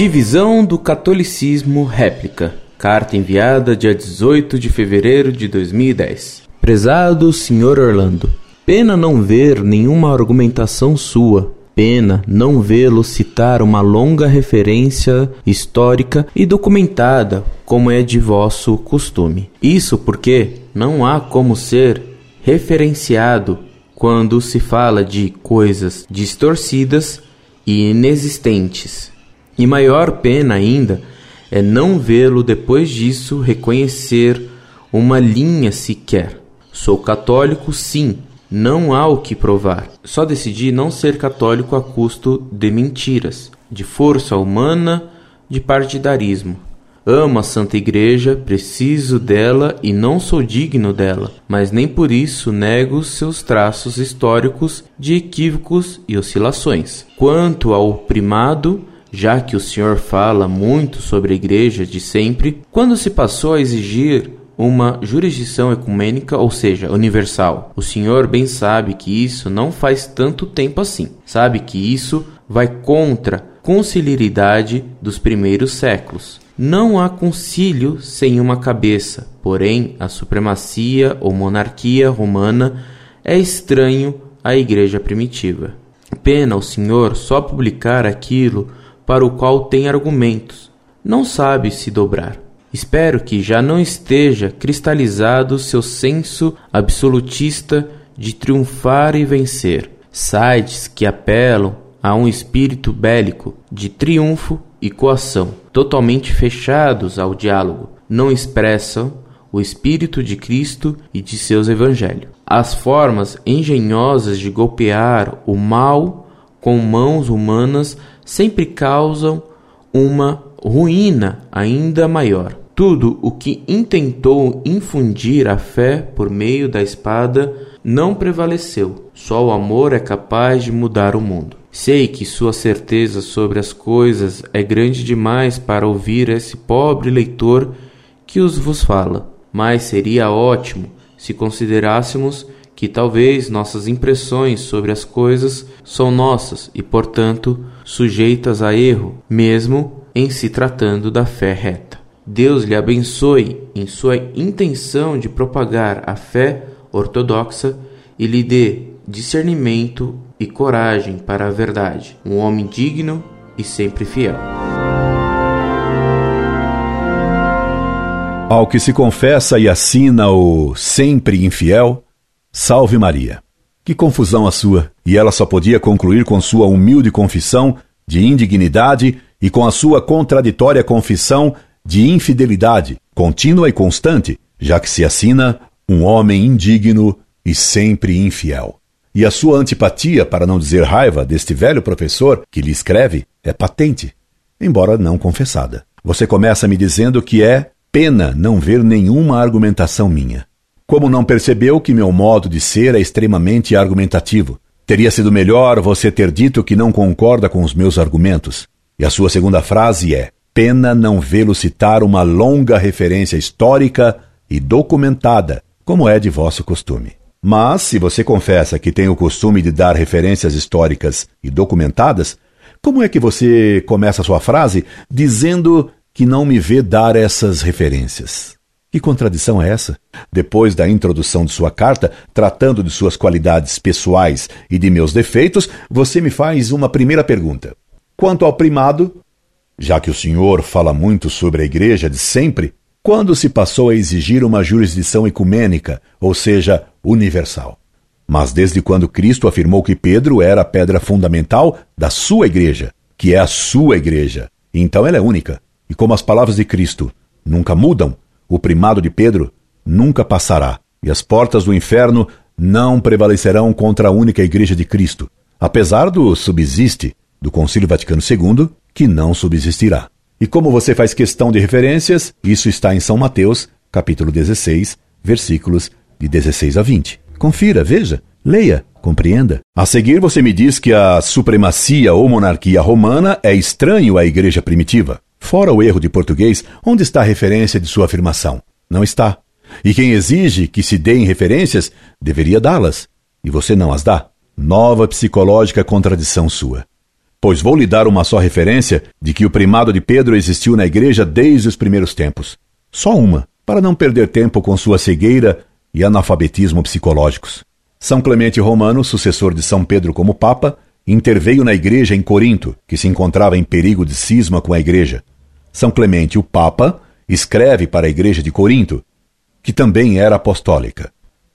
Divisão do Catolicismo Réplica. Carta enviada dia 18 de fevereiro de 2010. Prezado Sr. Orlando, pena não ver nenhuma argumentação sua. Pena não vê-lo citar uma longa referência histórica e documentada, como é de vosso costume. Isso porque não há como ser referenciado quando se fala de coisas distorcidas e inexistentes. E maior pena ainda é não vê-lo depois disso reconhecer uma linha sequer. Sou católico, sim, não há o que provar. Só decidi não ser católico a custo de mentiras, de força humana, de partidarismo. Amo a Santa Igreja, preciso dela e não sou digno dela, mas nem por isso nego seus traços históricos de equívocos e oscilações. Quanto ao primado, já que o senhor fala muito sobre a Igreja de sempre, quando se passou a exigir uma jurisdição ecumênica, ou seja, universal. O senhor bem sabe que isso não faz tanto tempo assim. Sabe que isso vai contra a conciliaridade dos primeiros séculos. Não há concílio sem uma cabeça, porém a supremacia ou monarquia romana é estranho à igreja primitiva. Pena o senhor só publicar aquilo para o qual tem argumentos. Não sabe se dobrar. Espero que já não esteja cristalizado seu senso absolutista de triunfar e vencer. Sites que apelam a um espírito bélico de triunfo e coação, totalmente fechados ao diálogo, não expressam o espírito de Cristo e de seus evangelhos. As formas engenhosas de golpear o mal com mãos humanas sempre causam uma ruína ainda maior. Tudo o que intentou infundir a fé por meio da espada não prevaleceu. Só o amor é capaz de mudar o mundo. Sei que sua certeza sobre as coisas é grande demais para ouvir esse pobre leitor que os vos fala, mas seria ótimo se considerássemos que talvez nossas impressões sobre as coisas são nossas e, portanto, sujeitas a erro, mesmo em se tratando da fé reta. Deus lhe abençoe em sua intenção de propagar a fé ortodoxa e lhe dê discernimento e coragem para a verdade, um homem digno e sempre fiel. Ao que se confessa e assina o sempre infiel, salve Maria. Que confusão a sua! E ela só podia concluir com sua humilde confissão de indignidade e com a sua contraditória confissão de infidelidade, contínua e constante, já que se assina um homem indigno e sempre infiel. E a sua antipatia, para não dizer raiva, deste velho professor que lhe escreve é patente, embora não confessada. Você começa me dizendo que é pena não ver nenhuma argumentação minha. Como não percebeu que meu modo de ser é extremamente argumentativo? Teria sido melhor você ter dito que não concorda com os meus argumentos. E a sua segunda frase é: pena não vê-lo citar uma longa referência histórica e documentada, como é de vosso costume. Mas, se você confessa que tem o costume de dar referências históricas e documentadas, como é que você começa a sua frase dizendo que não me vê dar essas referências? Que contradição é essa? Depois da introdução de sua carta, tratando de suas qualidades pessoais e de meus defeitos, você me faz uma primeira pergunta. Quanto ao primado, já que o senhor fala muito sobre a igreja de sempre, quando se passou a exigir uma jurisdição ecumênica, ou seja, universal. Mas desde quando Cristo afirmou que Pedro era a pedra fundamental da sua igreja, que é a sua igreja, então ela é única. E como as palavras de Cristo nunca mudam, o primado de Pedro nunca passará, e as portas do inferno não prevalecerão contra a única igreja de Cristo, apesar do subsiste do Concílio Vaticano II, que não subsistirá. E como você faz questão de referências, isso está em São Mateus, capítulo 16, versículos de 16 a 20. Confira, veja, leia, compreenda. A seguir, você me diz que a supremacia ou monarquia romana é estranho à igreja primitiva. Fora o erro de português, onde está a referência de sua afirmação? Não está. E quem exige que se deem referências deveria dá-las, e você não as dá. Nova psicológica contradição sua. pois vou lhe dar uma só referência de que o primado de Pedro existiu na igreja desde os primeiros tempos. Só uma, para não perder tempo com sua cegueira e analfabetismo psicológicos. São Clemente Romano, sucessor de São Pedro como Papa, interveio na igreja em Corinto, que se encontrava em perigo de cisma com a igreja. São Clemente, o Papa, escreve para a igreja de Corinto, que também era apostólica.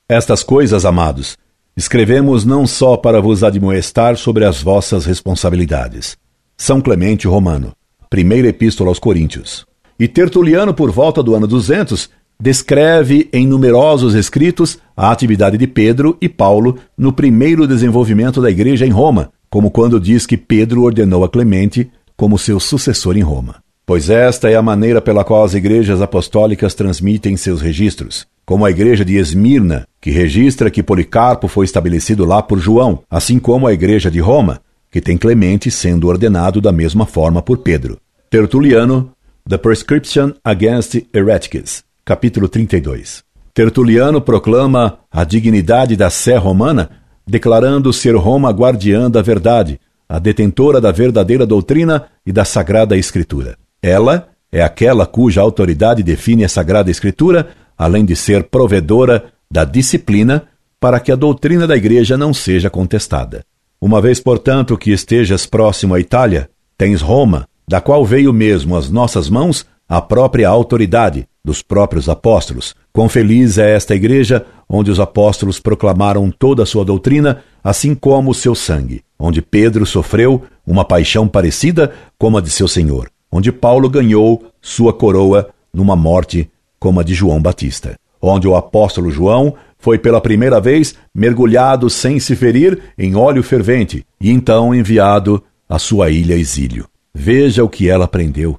Estas coisas, amados, escrevemos não só para vos admoestar sobre as vossas responsabilidades. São Clemente Romano, primeira epístola aos Coríntios. E Tertuliano, por volta do ano 200, descreve em numerosos escritos a atividade de Pedro e Paulo no primeiro desenvolvimento da igreja em Roma, como quando diz que Pedro ordenou a Clemente como seu sucessor em Roma. Pois esta é a maneira pela qual as igrejas apostólicas transmitem seus registros. Como a igreja de Esmirna, que registra que Policarpo foi estabelecido lá por João, assim como a igreja de Roma, que tem Clemente sendo ordenado da mesma forma por Pedro. Tertuliano, The Prescription Against Heretics, capítulo 32. Tertuliano proclama a dignidade da Sé romana, declarando ser Roma guardiã da verdade, a detentora da verdadeira doutrina e da sagrada escritura. Ela é aquela cuja autoridade define a Sagrada Escritura, além de ser provedora da disciplina para que a doutrina da Igreja não seja contestada. Uma vez, portanto, que estejas próximo à Itália, tens Roma, da qual veio mesmo às nossas mãos a própria autoridade dos próprios apóstolos. Quão feliz é esta igreja, onde os apóstolos proclamaram toda a sua doutrina, assim como o seu sangue, onde Pedro sofreu uma paixão parecida como a de seu Senhor onde Paulo ganhou sua coroa numa morte como a de João Batista, onde o apóstolo João foi pela primeira vez mergulhado sem se ferir em óleo fervente e então enviado à sua ilha exílio. Veja o que ela aprendeu,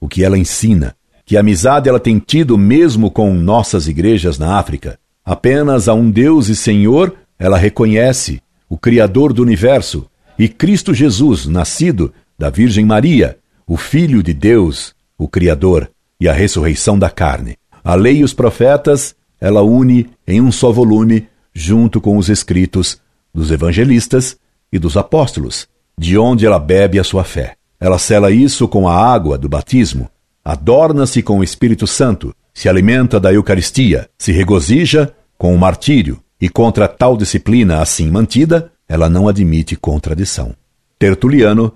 o que ela ensina, que amizade ela tem tido mesmo com nossas igrejas na África. Apenas a um Deus e Senhor ela reconhece, o Criador do universo, e Cristo Jesus, nascido da Virgem Maria, o Filho de Deus, o Criador, e a ressurreição da carne. A lei e os profetas, ela une em um só volume, junto com os escritos dos evangelistas e dos apóstolos, de onde ela bebe a sua fé. Ela sela isso com a água do batismo, adorna-se com o Espírito Santo, se alimenta da Eucaristia, se regozija com o martírio, e contra tal disciplina assim mantida, ela não admite contradição. Tertuliano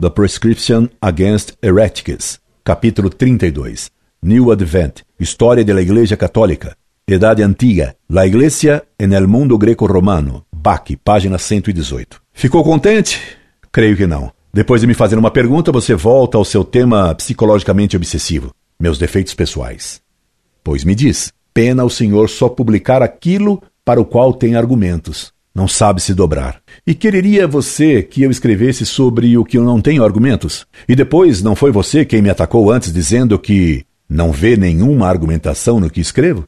The Prescription Against Heretics, capítulo 32. New Advent, História da Igreja Católica, Idade Antiga, La Iglesia en el Mundo Greco-Romano, Bach, página 118. Ficou contente? Creio que não. Depois de me fazer uma pergunta, você volta ao seu tema psicologicamente obsessivo, meus defeitos pessoais. Pois me diz, pena o senhor só publicar aquilo para o qual tem argumentos não sabe se dobrar. E quereria você que eu escrevesse sobre o que eu não tenho argumentos? E depois não foi você quem me atacou antes dizendo que não vê nenhuma argumentação no que escrevo?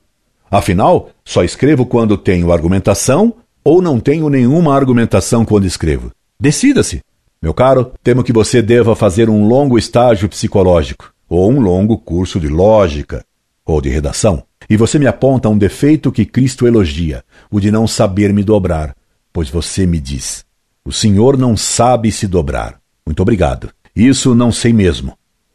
Afinal, só escrevo quando tenho argumentação ou não tenho nenhuma argumentação quando escrevo. Decida-se. Meu caro, temo que você deva fazer um longo estágio psicológico, ou um longo curso de lógica, ou de redação. E você me aponta um defeito que Cristo elogia, o de não saber me dobrar, pois você me diz: O Senhor não sabe se dobrar. Muito obrigado. Isso não sei mesmo.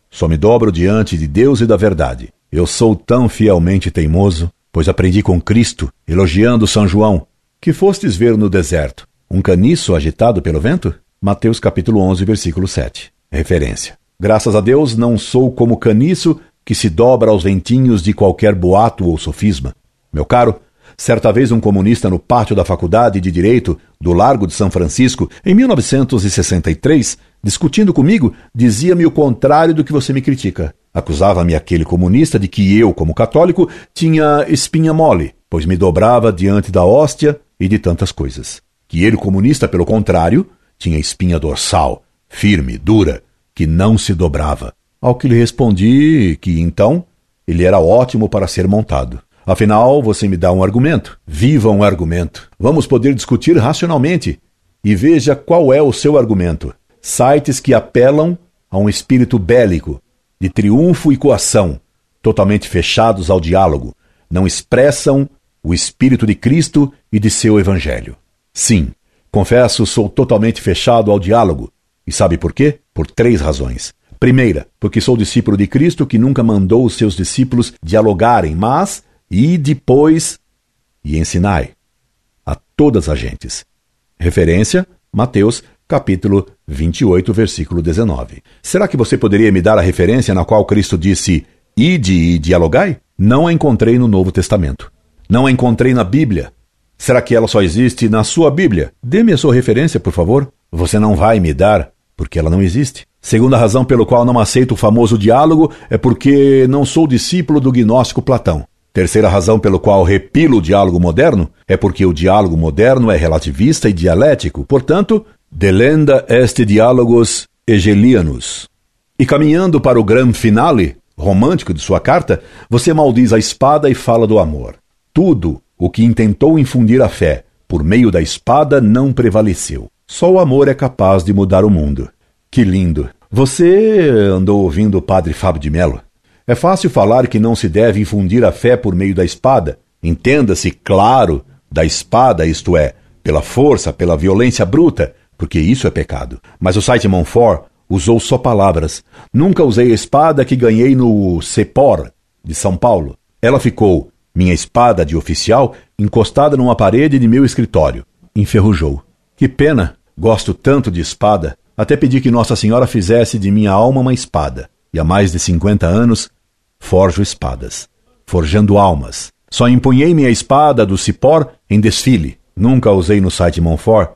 Só me dobro diante de Deus e da verdade. Eu sou tão fielmente teimoso, pois aprendi com Cristo, elogiando São João, que fostes ver no deserto um caniço agitado pelo vento? Mateus capítulo 11, versículo 7. Referência. Graças a Deus não sou como caniço que se dobra aos ventinhos de qualquer boato ou sofisma. Meu caro, certa vez um comunista no pátio da Faculdade de Direito do Largo de São Francisco, em 1963, discutindo comigo, dizia-me o contrário do que você me critica. Acusava-me aquele comunista de que eu, como católico, tinha espinha mole, pois me dobrava diante da hóstia e de tantas coisas. Que ele, comunista, pelo contrário, tinha espinha dorsal, firme, dura, que não se dobrava. Ao que lhe respondi que então ele era ótimo para ser montado. Afinal, você me dá um argumento. Viva um argumento. Vamos poder discutir racionalmente. E veja qual é o seu argumento. Sites que apelam a um espírito bélico, de triunfo e coação, totalmente fechados ao diálogo, não expressam o espírito de Cristo e de seu evangelho. Sim, confesso, sou totalmente fechado ao diálogo, E sabe por quê? Por três razões. Primeira, porque sou discípulo de Cristo que nunca mandou os seus discípulos dialogarem, mas e depois e ensinai a todas as gentes. Referência, Mateus, capítulo 28, versículo 19. Será que você poderia me dar a referência na qual Cristo disse: Ide e dialogai? Não a encontrei no Novo Testamento. Não a encontrei na Bíblia. Será que ela só existe na sua Bíblia? Dê-me a sua referência, por favor. Você não vai me dar, porque ela não existe. Segunda razão pelo qual não aceito o famoso diálogo é porque não sou discípulo do gnóstico Platão. Terceira razão pelo qual repilo o diálogo moderno é porque o diálogo moderno é relativista e dialético, portanto, delenda est diálogos hegelianos. E caminhando para o grande finale romântico de sua carta, você maldiz a espada e fala do amor. Tudo o que intentou infundir a fé por meio da espada não prevaleceu. Só o amor é capaz de mudar o mundo. Que lindo! Você andou ouvindo o padre Fábio de Mello? É fácil falar que não se deve infundir a fé por meio da espada. Entenda-se, claro, da espada, isto é, pela força, pela violência bruta, porque isso é pecado. Mas o site Monfort usou só palavras. Nunca usei a espada que ganhei no Cepor, de São Paulo. Ela ficou, minha espada de oficial, encostada numa parede de meu escritório. Enferrujou. Que pena! Gosto tanto de espada. Até pedi que Nossa Senhora fizesse de minha alma uma espada e há mais de cinquenta anos forjo espadas, forjando almas. Só empunhei minha espada do cipor em desfile. Nunca a usei no site Monfort.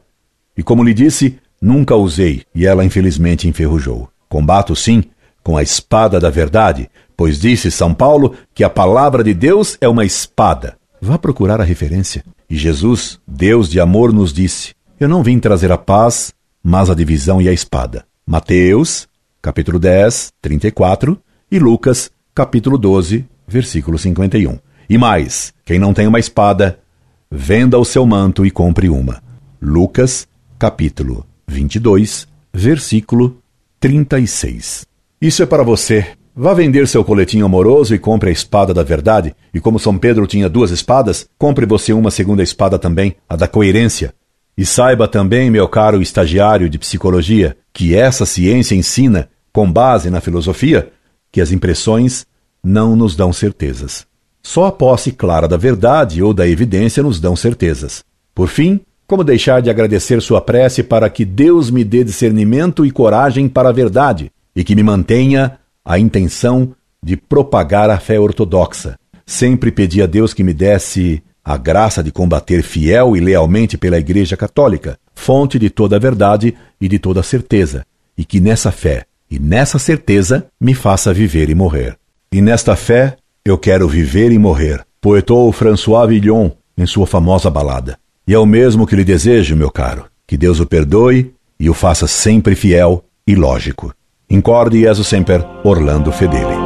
E como lhe disse, nunca usei, e ela infelizmente enferrujou. Combato sim com a espada da verdade, pois disse São Paulo que a palavra de Deus é uma espada. Vá procurar a referência. E Jesus, Deus de amor, nos disse: Eu não vim trazer a paz, mas a divisão e a espada. Mateus capítulo 10, 34, e Lucas, capítulo 12, versículo 51. E mais, quem não tem uma espada, venda o seu manto e compre uma. Lucas, capítulo 22, versículo 36. Isso é para você. Vá vender seu coletinho amoroso e compre a espada da verdade. E como São Pedro tinha duas espadas, compre você uma segunda espada também, a da coerência. E saiba também, meu caro estagiário de psicologia, que essa ciência ensina com base na filosofia, que as impressões não nos dão certezas. Só a posse clara da verdade ou da evidência nos dão certezas. Por fim, como deixar de agradecer sua prece para que Deus me dê discernimento e coragem para a verdade e que me mantenha a intenção de propagar a fé ortodoxa. Sempre pedi a Deus que me desse a graça de combater fiel e lealmente pela Igreja Católica, fonte de toda a verdade e de toda a certeza, e que nessa fé e nessa certeza me faça viver e morrer. E nesta fé eu quero viver e morrer, poetou François Villon em sua famosa balada. E é o mesmo que lhe desejo, meu caro, que Deus o perdoe e o faça sempre fiel e lógico. Incorde Jesus Semper, Orlando Fedeli.